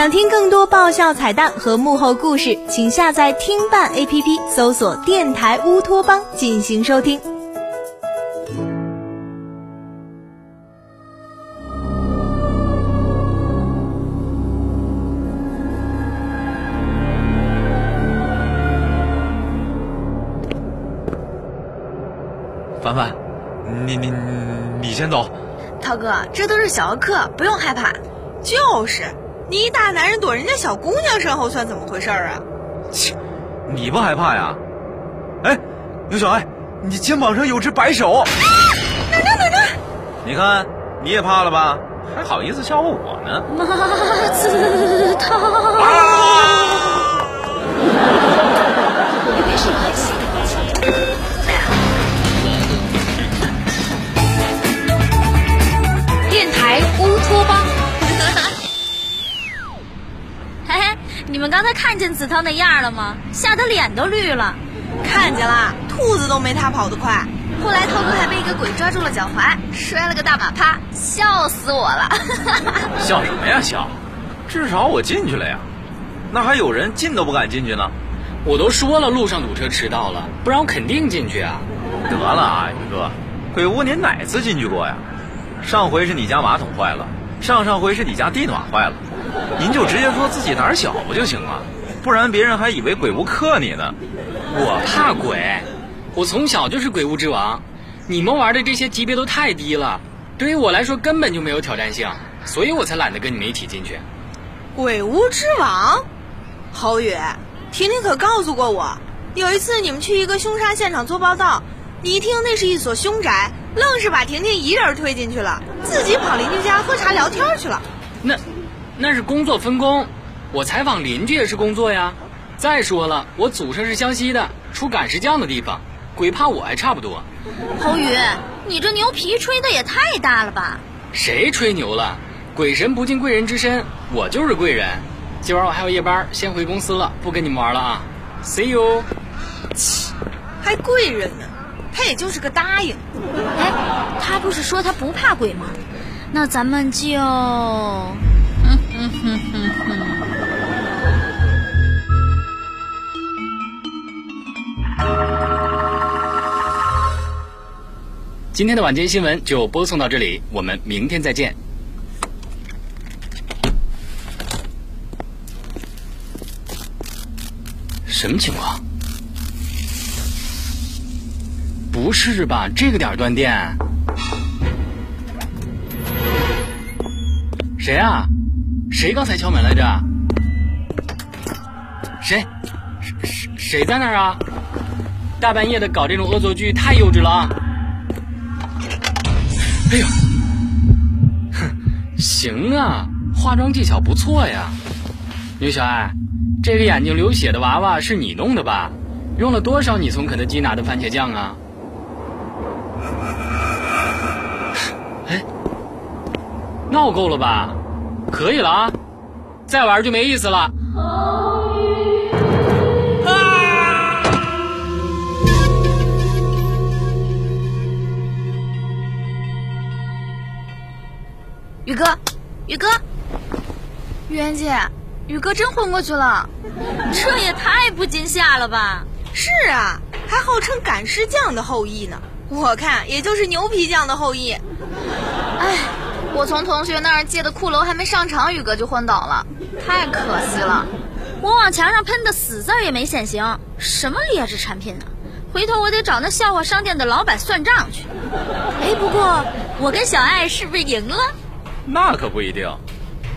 想听更多爆笑彩蛋和幕后故事，请下载听伴 APP，搜索“电台乌托邦”进行收听。凡凡，你你你先走。涛哥，这都是小儿科，不用害怕。就是，你一大男人躲人家小姑娘身后，算怎么回事啊？切，你不害怕呀？哎，刘小爱，你肩膀上有只白手。啊哪吒哪吒！你看，你也怕了吧？还好意思笑话我呢？马子汤。电 们刚才看见子韬那样了吗？吓得脸都绿了。看见了，兔子都没他跑得快。后来涛哥还被一个鬼抓住了脚踝，摔了个大马趴，笑死我了。笑什么呀笑？至少我进去了呀。那还有人进都不敢进去呢。我都说了路上堵车迟到了，不然我肯定进去啊。得了啊，宇哥，鬼屋您哪次进去过呀？上回是你家马桶坏了，上上回是你家地暖坏了，您就直接说自己胆小不就行了？不然别人还以为鬼屋克你呢。我怕鬼，我从小就是鬼屋之王。你们玩的这些级别都太低了，对于我来说根本就没有挑战性，所以我才懒得跟你们一起进去。鬼屋之王，侯宇。婷婷可告诉过我，有一次你们去一个凶杀现场做报道，你一听那是一所凶宅，愣是把婷婷一人推进去了，自己跑邻居家喝茶聊天去了。那，那是工作分工，我采访邻居也是工作呀。再说了，我祖上是湘西的，出赶尸匠的地方，鬼怕我还差不多。侯宇，你这牛皮吹的也太大了吧？谁吹牛了？鬼神不进贵人之身，我就是贵人。今晚我还有夜班，先回公司了，不跟你们玩了啊，See you。切，还贵人呢，他也就是个答应。哎，他不是说他不怕鬼吗？那咱们就……今天的晚间新闻就播送到这里，我们明天再见。什么情况？不是吧？这个点断电？谁啊？谁刚才敲门来着？谁？谁谁在那儿啊？大半夜的搞这种恶作剧太幼稚了啊！哎呦，哼，行啊，化妆技巧不错呀，牛小爱。这个眼睛流血的娃娃是你弄的吧？用了多少你从肯德基拿的番茄酱啊？哎，闹够了吧？可以了啊，再玩就没意思了。宇哥，宇哥，玉妍姐。宇哥真昏过去了，这也太不惊吓了吧！是啊，还号称赶尸匠的后裔呢，我看也就是牛皮匠的后裔。哎，我从同学那儿借的骷髅还没上场，宇哥就昏倒了，太可惜了。我往墙上喷的死字也没显形，什么劣质产品呢？回头我得找那笑话商店的老板算账去。哎，不过我跟小爱是不是赢了？那可不一定。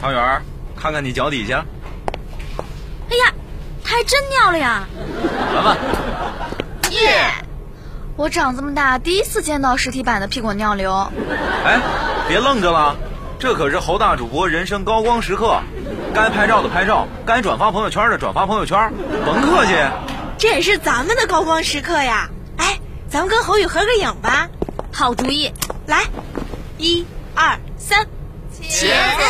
汤圆，看看你脚底下。哎呀，他还真尿了呀！来吧，耶！我长这么大第一次见到实体版的屁滚尿流。哎，别愣着了，这可是侯大主播人生高光时刻，该拍照的拍照，该转发朋友圈的转发朋友圈，甭客气。这也是咱们的高光时刻呀！哎，咱们跟侯宇合个影吧。好主意，来，一二三，茄子。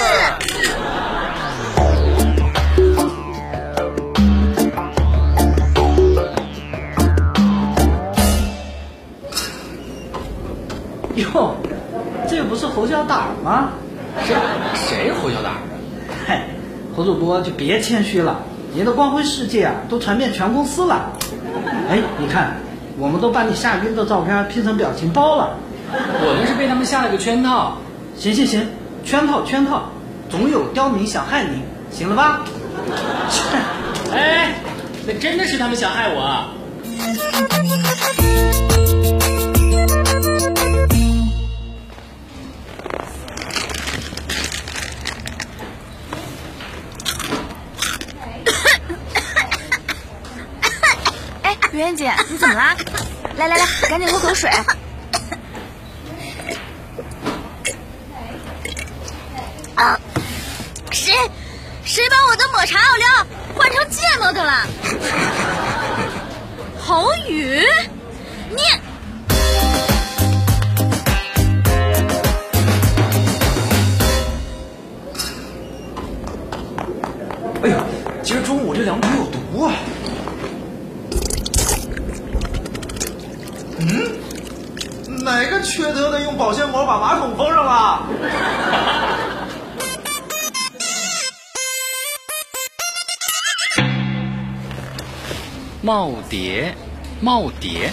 哟，这不是侯小胆吗？谁谁侯小胆？嗨，侯主播就别谦虚了，您的光辉事迹啊都传遍全公司了。哎，你看，我们都把你吓晕的照片 P 成表情包了。我那是被他们下了个圈套。行行行，圈套圈套，总有刁民想害您，行了吧？切，哎，那真的是他们想害我。哎，圆圆姐，你怎么啦？来来来，赶紧喝口水。啊，谁谁把我的抹茶奥利奥换成芥末的了？侯宇，你哎呦，今儿中午这凉皮有毒啊！嗯，哪个缺德的用保鲜膜把马桶封上了？耄耋，耄耋。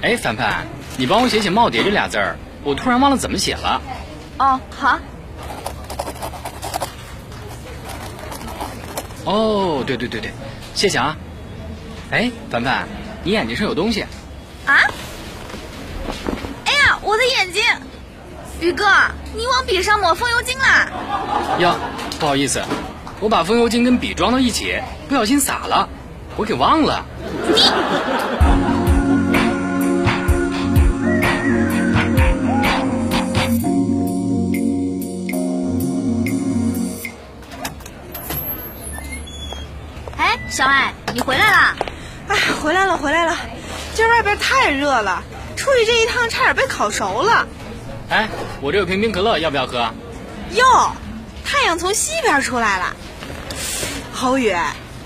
哎，凡凡，你帮我写写“耄耋”这俩字儿，我突然忘了怎么写了。哦，好。哦，对对对对，谢谢啊。哎，凡凡，你眼睛上有东西。啊！哎呀，我的眼睛！宇哥，你往笔上抹风油精啦？哟，不好意思，我把风油精跟笔装到一起，不小心洒了，我给忘了。哎，小艾，你回来啦？哎，回来了，回来了。今儿外边太热了，出去这一趟差点被烤熟了。哎，我这有瓶冰可乐，要不要喝？哟，太阳从西边出来了。侯宇，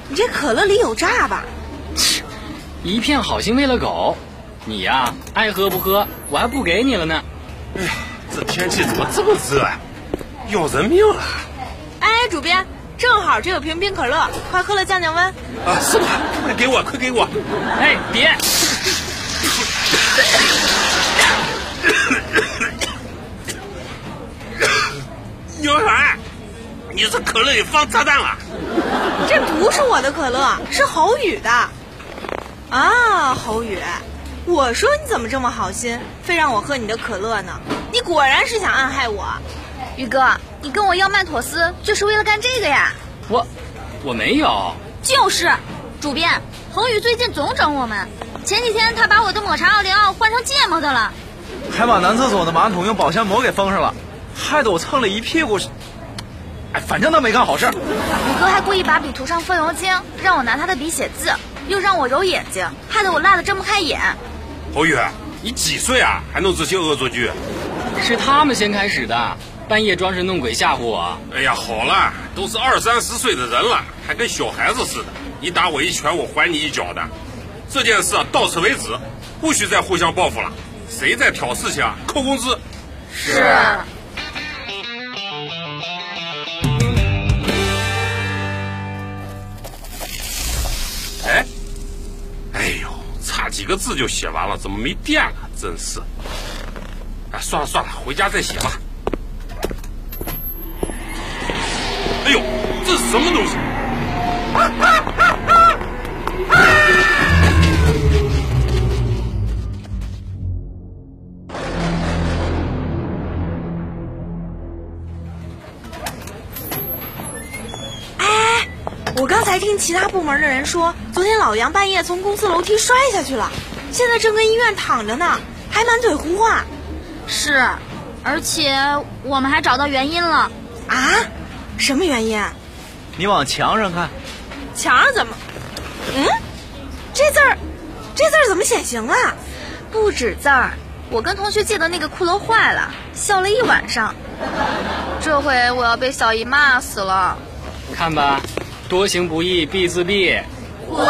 你这可乐里有诈吧？一片好心喂了狗，你呀爱喝不喝，我还不给你了呢。哎呀，这天气怎么这么热啊？要人命了！哎，主编，正好这有瓶冰可乐，快喝了降降温。啊，是吗？快给我，快给我！哎，别！牛海，你这可乐里放炸弹了！这不是我的可乐，是侯宇的。啊，侯宇，我说你怎么这么好心，非让我喝你的可乐呢？你果然是想暗害我。宇哥，你跟我要曼妥思就是为了干这个呀？我我没有。就是，主编，侯宇最近总整我们。前几天他把我的抹茶奥利奥换成芥末的了，还把男厕所的马桶用保鲜膜给封上了，害得我蹭了一屁股。哎，反正他没干好事。我哥还故意把笔涂上风油精，让我拿他的笔写字，又让我揉眼睛，害得我辣得睁不开眼。侯宇，你几岁啊？还弄这些恶作剧？是他们先开始的，半夜装神弄鬼吓唬我。哎呀，好了，都是二三十岁的人了，还跟小孩子似的。你打我一拳，我还你一脚的。这件事啊，到此为止，不许再互相报复了。谁再挑事情啊，扣工资。是。个字就写完了，怎么没电了？真是。哎，算了算了，回家再写吧。哎呦，这是什么东西？我刚才听其他部门的人说，昨天老杨半夜从公司楼梯摔下去了，现在正跟医院躺着呢，还满嘴胡话。是，而且我们还找到原因了。啊？什么原因？你往墙上看，墙上怎么？嗯，这字儿，这字儿怎么显形了？不止字儿，我跟同学借的那个骷髅坏了，笑了一晚上。这回我要被小姨骂死了。看吧，多行不义必自毙。滚！